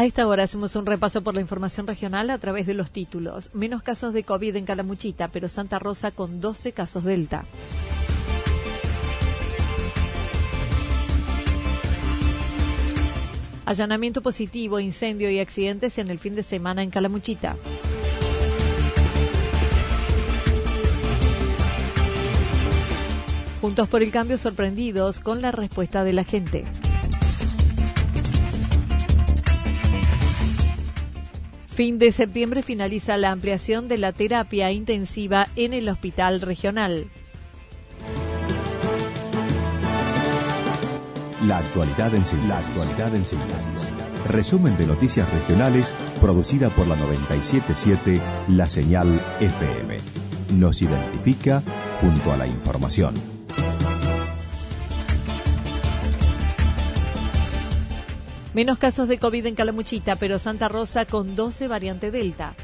A esta hora hacemos un repaso por la información regional a través de los títulos. Menos casos de COVID en Calamuchita, pero Santa Rosa con 12 casos Delta. Allanamiento positivo, incendio y accidentes en el fin de semana en Calamuchita. Juntos por el cambio sorprendidos con la respuesta de la gente. Fin de septiembre finaliza la ampliación de la terapia intensiva en el hospital regional. La actualidad en síntesis. La actualidad en síntesis. Resumen de noticias regionales producida por la 977 La Señal FM. Nos identifica junto a la información. Menos casos de COVID en Calamuchita, pero Santa Rosa con 12 variante Delta.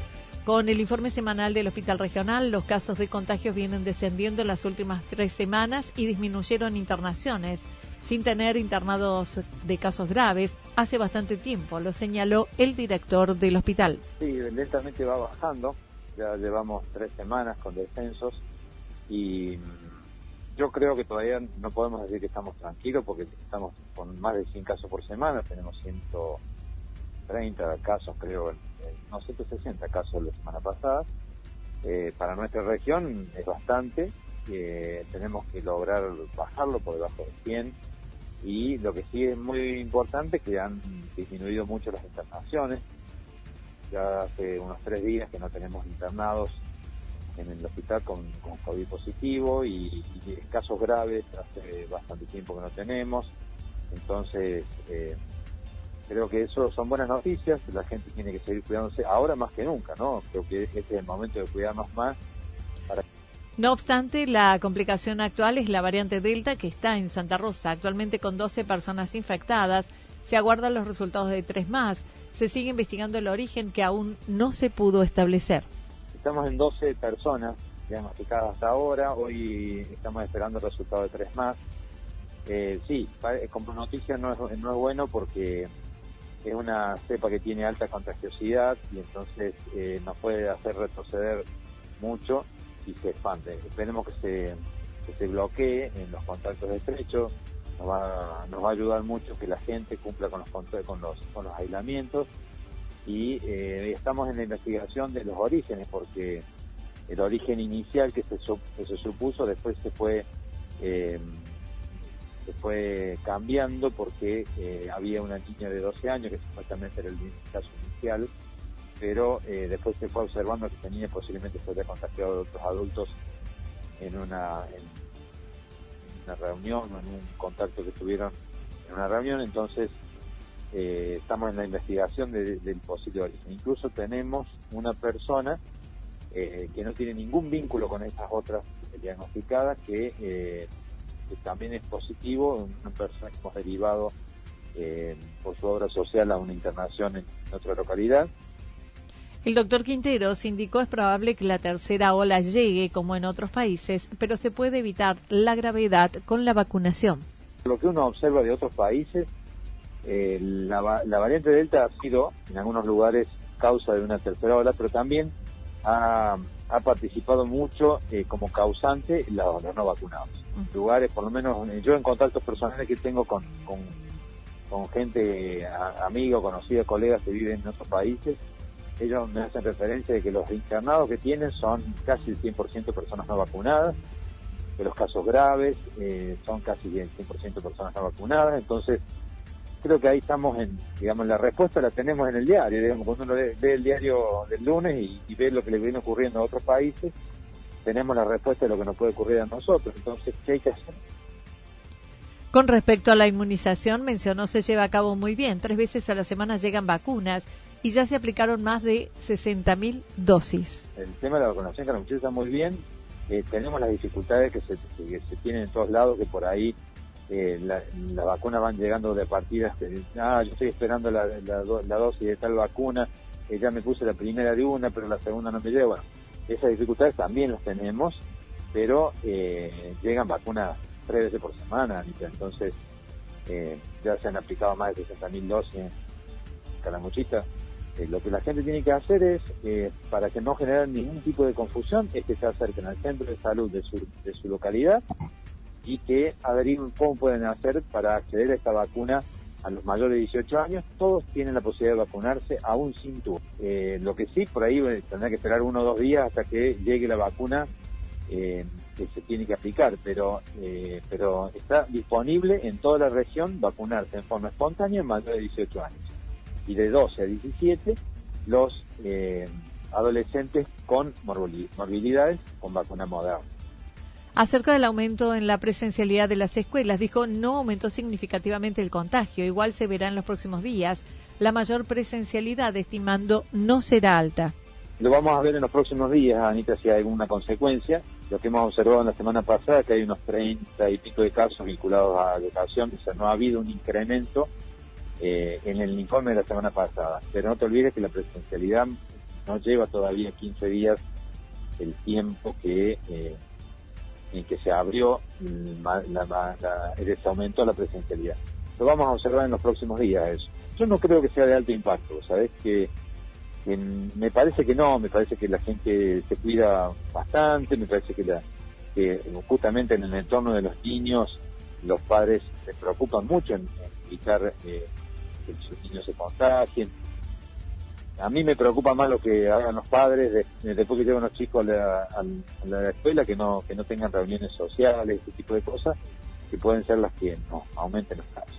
Con el informe semanal del Hospital Regional, los casos de contagios vienen descendiendo en las últimas tres semanas y disminuyeron internaciones, sin tener internados de casos graves hace bastante tiempo, lo señaló el director del hospital. Sí, lentamente va bajando, ya llevamos tres semanas con descensos y yo creo que todavía no podemos decir que estamos tranquilos porque estamos con más de 100 casos por semana, tenemos 130 casos, creo, no 160 casos la semana pasada. Eh, para nuestra región es bastante, eh, tenemos que lograr bajarlo por debajo de 100 y lo que sí es muy importante es que han disminuido mucho las internaciones. Ya hace unos tres días que no tenemos internados en el hospital con, COVID positivo y, casos graves hace bastante tiempo que no tenemos. Entonces, eh, creo que eso son buenas noticias, la gente tiene que seguir cuidándose ahora más que nunca, ¿no? Creo que este es el momento de cuidarnos más. No obstante, la complicación actual es la variante Delta que está en Santa Rosa, actualmente con 12 personas infectadas. Se aguardan los resultados de tres más. Se sigue investigando el origen que aún no se pudo establecer. Estamos en 12 personas diagnosticadas hasta ahora, hoy estamos esperando el resultado de tres más. Eh, sí, como noticia no es, no es bueno porque es una cepa que tiene alta contagiosidad y entonces eh, nos puede hacer retroceder mucho y se expande. Esperemos que se, que se bloquee en los contactos estrechos, nos va, nos va a ayudar mucho que la gente cumpla con los, con los, con los aislamientos y eh, estamos en la investigación de los orígenes porque el origen inicial que se, se supuso después se fue eh, se fue cambiando porque eh, había una niña de 12 años que supuestamente era el caso inicial pero después se fue observando que esta niña posiblemente se había contagiado de otros adultos en una en una reunión en un contacto que tuvieron en una reunión. Entonces eh, estamos en la investigación del posible origen. Incluso tenemos una persona eh, que no tiene ningún vínculo con estas otras diagnosticadas, que, eh, también es positivo, una persona que hemos derivado por su obra social a una internación en otra localidad. El doctor Quinteros indicó es probable que la tercera ola llegue como en otros países, pero se puede evitar la gravedad con la vacunación. Lo que uno observa de otros países eh, la, variante Delta ha sido en algunos lugares causa de una tercera ola, pero también ha, participado mucho eh, como causante los, no vacunados. Lugares, por lo menos yo en contactos personales que tengo con, con gente, amigos, conocidos, colegas que viven en otros países, ellos me hacen referencia de que los internados que tienen son casi el 100% de personas no vacunadas, que los casos graves eh, son casi el 100% de personas no vacunadas, entonces creo que ahí estamos en, digamos, la respuesta la tenemos en el diario, digamos, cuando uno ve, el diario del lunes y, ve lo que le viene ocurriendo a otros países, tenemos la respuesta de lo que nos puede ocurrir a nosotros, entonces, ¿qué hay que hacer? Con respecto a la inmunización, mencionó se lleva a cabo muy bien. Tres veces a la semana llegan vacunas y ya se aplicaron más de 60.000 dosis. El tema de la vacunación que está muy bien. Eh, tenemos las dificultades que se, tienen en todos lados, que por ahí eh, las la vacunas van llegando de partidas que ah, yo estoy esperando la, dosis de tal vacuna, eh, ya me puse la primera de una, pero la segunda no me llega. Bueno, esas dificultades también las tenemos, pero eh, llegan vacunas tres veces por semana, entonces ya se han aplicado más de 60.000 dosis en Calamuchita. lo que la gente tiene que hacer es, para que no genere ningún tipo de confusión, es que se acerquen al centro de salud de su, de su localidad y que averigüen cómo pueden hacer para acceder a esta vacuna a los mayores de 18 años. Todos tienen la posibilidad de vacunarse aún sin tú. Eh, lo que sí, por ahí tendrá que esperar uno o dos días hasta que llegue la vacuna eh, que se tiene que aplicar, pero, eh, pero está disponible en toda la región vacunarse en forma espontánea en mayores de 18 años. Y de 12 a 17 los adolescentes con morbilidades con vacuna moderna. Acerca del aumento en la presencialidad de las escuelas, dijo no aumentó significativamente el contagio, igual se verá en los próximos días. La mayor presencialidad, estimando, no será alta. Lo vamos a ver en los próximos días, Anita, si hay alguna consecuencia. Lo que hemos observado en la semana pasada, que hay unos 30 y pico de casos vinculados a educación, o sea, no ha habido un incremento eh, en el informe de la semana pasada. Pero no te olvides que la presencialidad no lleva todavía 15 días el tiempo que eh, en que se abrió la, la, de la presencialidad. Lo vamos a observar en los próximos días eso. Yo no creo que sea de alto impacto, ¿sabes? Que, me parece que no, me parece que la gente se cuida bastante, me parece que, la, que justamente en el entorno de los niños los padres se preocupan mucho en, evitar eh, que sus niños se contagien, a mí me preocupa más lo que hagan los padres después que llevan los chicos a la, escuela, que no, que no tengan reuniones sociales, ese tipo de cosas, que pueden ser las que no aumenten los casos.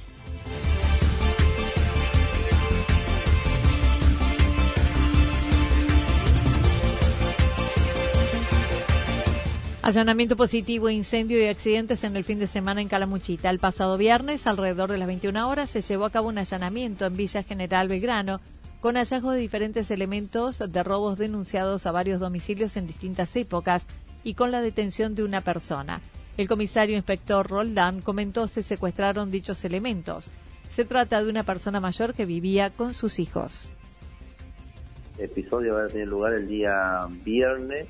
Allanamiento positivo, incendio y accidentes en el fin de semana en Calamuchita. El pasado viernes, alrededor de las 21 horas, se llevó a cabo un allanamiento en Villa General Belgrano, con hallazgo de diferentes elementos de robos denunciados a varios domicilios en distintas épocas y con la detención de una persona. El comisario inspector Roldán comentó se secuestraron dichos elementos. Se trata de una persona mayor que vivía con sus hijos. El episodio va a tener lugar el día viernes,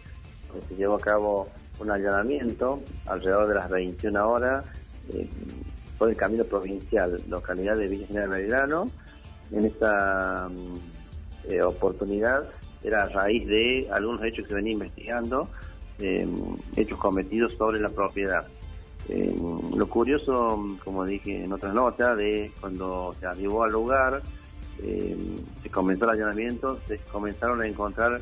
se llevó a cabo un allanamiento alrededor de las 21 horas eh, por el camino provincial, localidad de Villa General Belgrano, en esta mm, eh, oportunidad era a raíz de algunos hechos que venía investigando, em, hechos cometidos sobre la propiedad. Em, lo curioso, como dije en otra nota, de cuando se arribó al lugar, em, se comenzó el allanamiento, se comenzaron a encontrar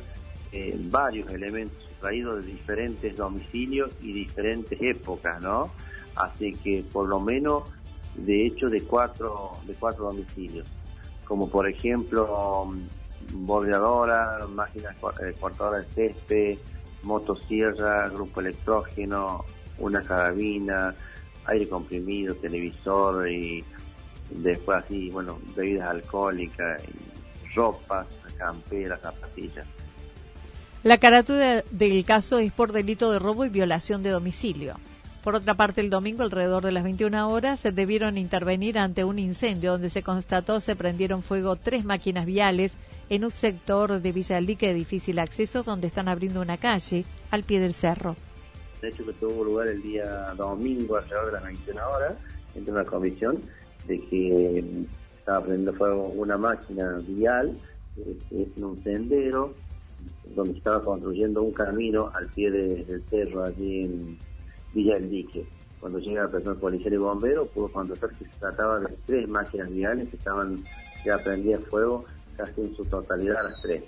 varios elementos traídos de diferentes domicilios y diferentes épocas, ¿no? Así que por lo menos, de hecho, de cuatro, de cuatro domicilios como por ejemplo mm, bordeadora, máquinas eh, cortadoras de césped, motosierra, grupo electrógeno, una carabina, aire comprimido, televisor y después así, bueno, bebidas alcohólicas, ropas, camperas, zapatillas. La carátula del caso es por delito de robo y violación de domicilio. Por otra parte, el domingo, alrededor de las 21 horas, se debieron intervenir ante un incendio donde se constató se prendieron fuego tres máquinas viales en un sector de Villa de difícil acceso, donde están abriendo una calle al pie del cerro. De hecho, que tuvo lugar el día domingo, alrededor de las 21 horas, entre una comisión de que estaba prendiendo fuego una máquina vial es en un sendero donde estaba construyendo un camino al pie del cerro allí en Villa del Dique. cuando llega el personal policial y bombero, pudo constatar que se trataba de tres máquinas viales que estaban ya prendidas fuego casi en su totalidad a las tres.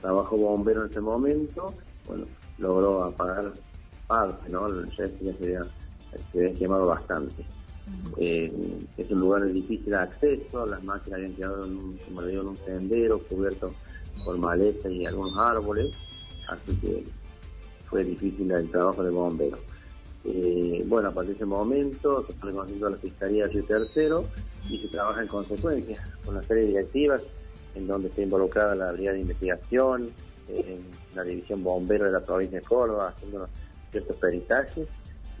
Trabajó bombero en ese momento, bueno, logró apagar parte, ¿no? El resto ya se había, se había quemado bastante. Eh, es un lugar de difícil acceso, las máquinas habían quedado en un, como digo, en un sendero cubierto por maleza y algunos árboles, así que fue difícil el trabajo de bombero. Eh, bueno, a partir de ese momento se pone conociendo a la Fiscalía de Tercero y se trabaja en consecuencia con una serie de directivas en donde está involucrada la Brigada de Investigación, en la División Bombero de la provincia de Córdoba, haciendo ciertos peritajes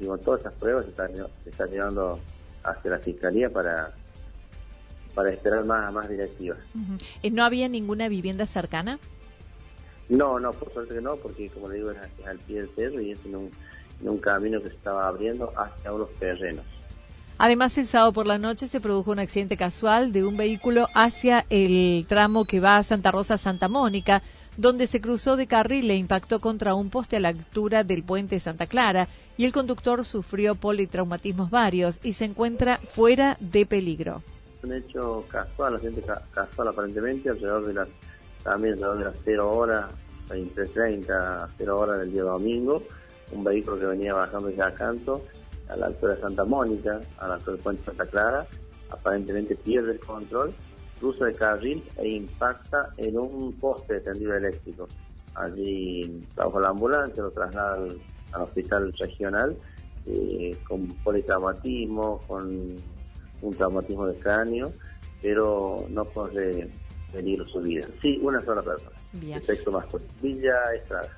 y con todas esas pruebas se está, se está llevando hacia la Fiscalía para para esperar más, más directivas. ¿Y ¿No había ninguna vivienda cercana? No, no, por suerte que no, porque como le digo, es al pie del cerro y es en un, en un camino que se estaba abriendo hacia unos terrenos. Además, el sábado por la noche se produjo un accidente casual de un vehículo hacia el tramo que va a Santa Rosa Santa Mónica, donde se cruzó de carril e impactó contra un poste a la altura del puente Santa Clara y el conductor sufrió politraumatismos varios y se encuentra fuera de peligro. Un hecho casual, accidente casual aparentemente, alrededor de las, también alrededor de las 0 horas, 23.30, 0 horas del día domingo, un vehículo que venía bajando ya a Canto a la altura de Santa Mónica, a la altura del puente Santa Clara, aparentemente pierde el control, cruza de carril e impacta en un poste de tendido eléctrico. Allí trabaja la ambulancia, lo traslada al, hospital regional eh, con politraumatismo, con un traumatismo de cráneo, pero no corre peligro su vida. Sí, una sola persona. Bien. El sexo masculino. Villa Estrada.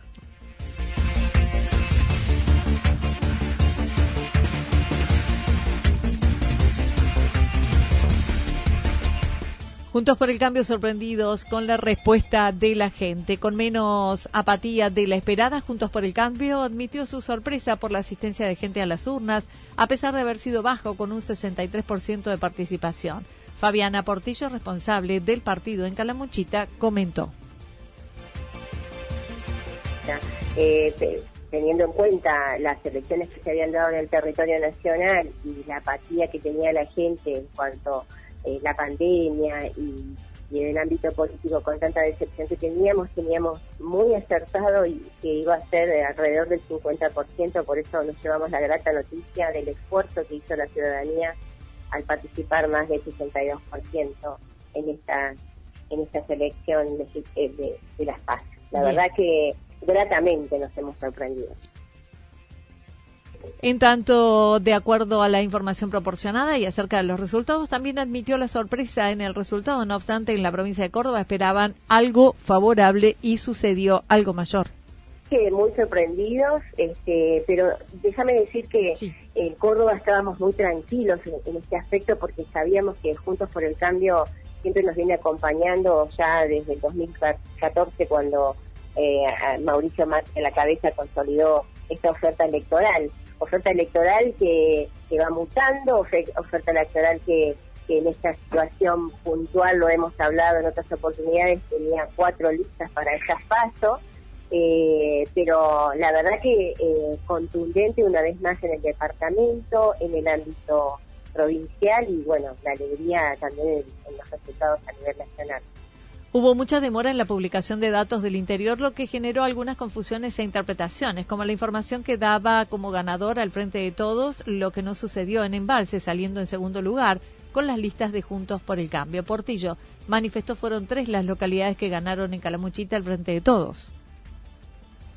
Juntos por el cambio sorprendidos con la respuesta de la gente, con menos apatía de la esperada, Juntos por el cambio admitió su sorpresa por la asistencia de gente a las urnas, a pesar de haber sido bajo con un 63% de participación. Fabiana Portillo, responsable del partido en Calamuchita, comentó. Eh, teniendo en cuenta las elecciones que se habían dado en el territorio nacional y la apatía que tenía la gente en cuanto eh, la pandemia y, en el ámbito político con tanta decepción que teníamos, teníamos muy acertado y que iba a ser alrededor del 50%, por eso nos llevamos la grata noticia del esfuerzo que hizo la ciudadanía al participar más del 62% en esta en esta selección de, de, las paz. La verdad que gratamente nos hemos sorprendido. En tanto, de acuerdo a la información proporcionada y acerca de los resultados, también admitió la sorpresa en el resultado. No obstante, en la provincia de Córdoba esperaban algo favorable y sucedió algo mayor. Sí, muy sorprendidos, este, pero déjame decir que en Córdoba estábamos muy tranquilos en, este aspecto porque sabíamos que Juntos por el Cambio siempre nos viene acompañando ya desde el 2014 cuando eh, Mauricio Martínez en la cabeza consolidó esta oferta electoral oferta electoral que, va mutando, oferta electoral que, en esta situación puntual lo hemos hablado en otras oportunidades, tenía cuatro listas para el paso, eh, pero la verdad que eh, contundente una vez más en el departamento, en el ámbito provincial y bueno, la alegría también en los resultados a nivel nacional. Hubo mucha demora en la publicación de datos del interior, lo que generó algunas confusiones e interpretaciones, como la información que daba como ganador al frente de todos, lo que no sucedió en Embalse, saliendo en segundo lugar, con las listas de Juntos por el Cambio. Portillo manifestó fueron tres las localidades que ganaron en Calamuchita al frente de todos.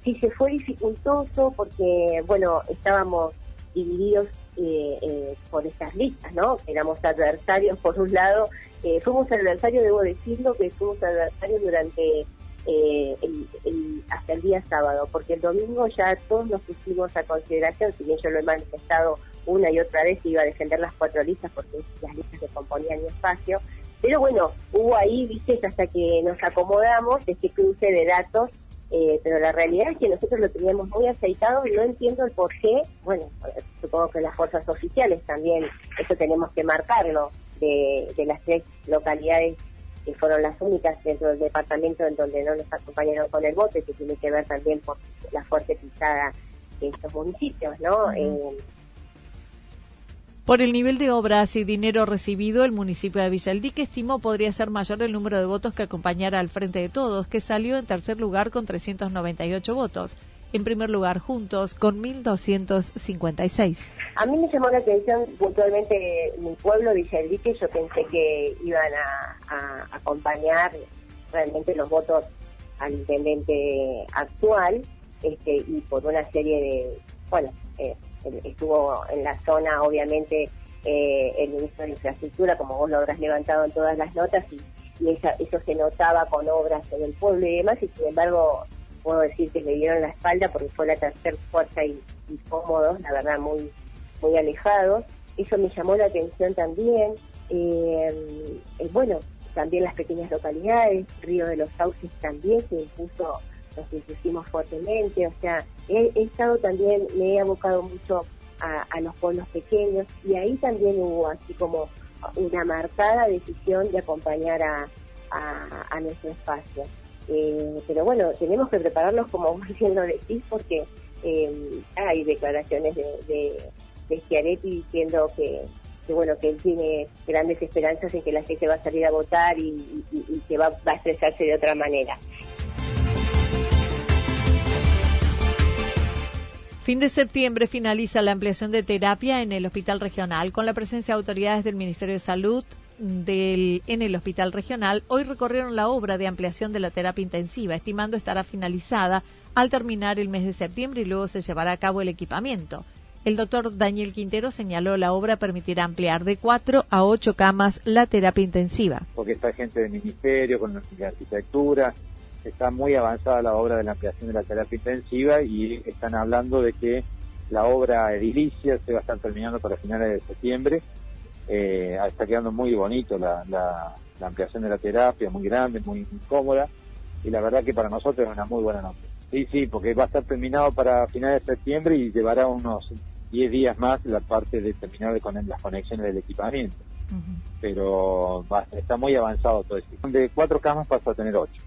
Sí, se fue dificultoso porque, bueno, estábamos divididos eh, eh, por estas listas, ¿no? Éramos adversarios por un lado eh, fuimos adversarios, debo decirlo, que fuimos adversarios durante eh, el, hasta el día sábado, porque el domingo ya todos nos pusimos a consideración, si bien yo lo he manifestado una y otra vez, iba a defender las cuatro listas porque las listas que componían mi espacio, pero bueno, hubo ahí, viste, hasta que nos acomodamos, este cruce de datos, eh, pero la realidad es que nosotros lo teníamos muy aceitado y no entiendo el por qué, bueno, supongo que las fuerzas oficiales también, eso tenemos que marcarlo, de, las tres localidades que fueron las únicas dentro del departamento en donde no nos acompañaron con el voto que tiene que ver también por la fuerte pisada de estos municipios, ¿no? Eh, Por el nivel de obras y dinero recibido, el municipio de Villaldique estimó podría ser mayor el número de votos que acompañara al Frente de Todos, que salió en tercer lugar con 398 votos. En primer lugar, Juntos, con 1.256. A mí me llamó la atención puntualmente mi pueblo, Villaldique. Yo pensé que iban a, acompañar realmente los votos al intendente actual este, y por una serie de, bueno, eh, estuvo en la zona, obviamente, eh, el ministro de Infraestructura, como vos lo habrás levantado en todas las notas, y, eso se notaba con obras en el pueblo y demás, y sin embargo, puedo decir que le dieron la espalda porque fue la tercera fuerza y, cómodos, la verdad, muy, muy alejados. Eso me llamó la atención también. Eh, eh, bueno, también las pequeñas localidades, Río de los Sauces también se impuso nos impusimos fuertemente, o sea, he, estado también, me he abocado mucho a, los pueblos pequeños y ahí también hubo así como una marcada decisión de acompañar a, nuestro espacio. Eh, pero bueno, tenemos que prepararnos como vos diciendo decís porque eh, hay declaraciones de, de, de Schiaretti diciendo que, bueno que él tiene grandes esperanzas en que la gente va a salir a votar y, que va, va, a expresarse de otra manera. Fin de septiembre finaliza la ampliación de terapia en el hospital regional con la presencia de autoridades del Ministerio de Salud del, en el hospital regional. Hoy recorrieron la obra de ampliación de la terapia intensiva, estimando estará finalizada al terminar el mes de septiembre y luego se llevará a cabo el equipamiento. El doctor Daniel Quintero señaló la obra permitirá ampliar de cuatro a ocho camas la terapia intensiva. Porque está gente del ministerio, con la arquitectura, está muy avanzada la obra de la ampliación de la terapia intensiva y están hablando de que la obra edilicia se va a estar terminando para finales de septiembre. Eh, está quedando muy bonito la, la, ampliación de la terapia, muy grande, muy, cómoda y la verdad que para nosotros es una muy buena noche. Sí, sí, porque va a estar terminado para finales de septiembre y llevará unos 10 días más la parte de terminar con las conexiones del equipamiento. Pero está muy avanzado todo esto. De cuatro camas pasa a tener ocho.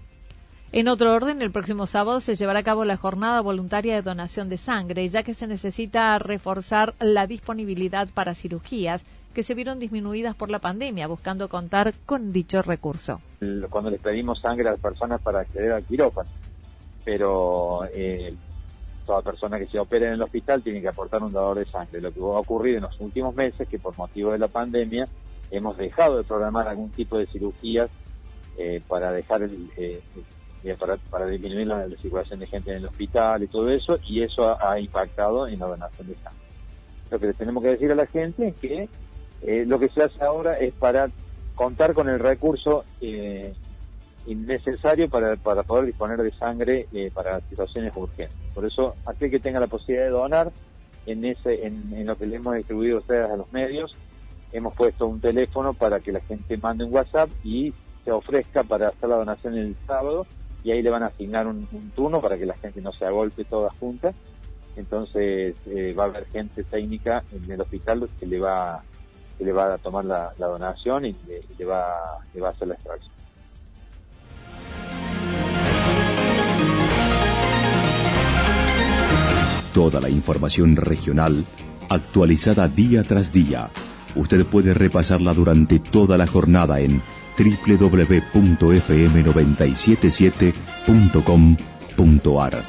En otro orden, el próximo sábado se llevará a cabo la jornada voluntaria de donación de sangre, ya que se necesita reforzar la disponibilidad para cirugías que se vieron disminuidas por la pandemia, buscando contar con dicho recurso. Cuando les pedimos sangre a las personas para acceder al quirófano, pero eh, toda persona que se opera en el hospital tiene que aportar un dador de sangre. Lo que va a ocurrir en los últimos meses, que por motivo de la pandemia hemos dejado de programar algún tipo de cirugías eh, para dejar el, eh, para, disminuir la, circulación de gente en el hospital y todo eso, y eso ha, impactado en la donación de sangre. Lo que le tenemos que decir a la gente es que eh, lo que se hace ahora es para contar con el recurso eh, necesario para, para poder disponer de sangre eh, para situaciones urgentes. Por eso, aquel que tenga la posibilidad de donar, en, ese, en, lo que le hemos distribuido a ustedes a los medios, hemos puesto un teléfono para que la gente mande un WhatsApp y se ofrezca para hacer la donación el sábado y ahí le van a asignar un, turno para que la gente no se agolpe toda junta. Entonces eh, va a haber gente técnica en el hospital que le va, le va a tomar la, donación y, le, va, le va a hacer la extracción. Toda la información regional actualizada día tras día. Usted puede repasarla durante toda la jornada en www.fm977.com.ar.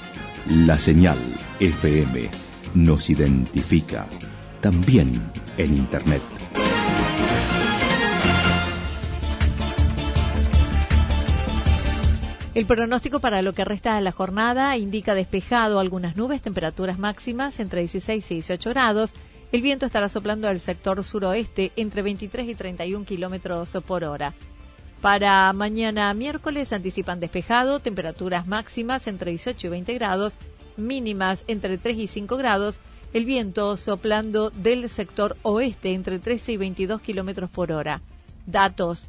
La señal FM nos identifica también en Internet. El pronóstico para lo que resta de la jornada indica despejado algunas nubes, temperaturas máximas entre 16 y 18 grados. El viento estará soplando al sector suroeste entre 23 y 31 kilómetros por hora. Para mañana miércoles anticipan despejado, temperaturas máximas entre 18 y 20 grados, mínimas entre 3 y 5 grados, el viento soplando del sector oeste entre 13 y 22 kilómetros por hora. Datos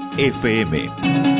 FM.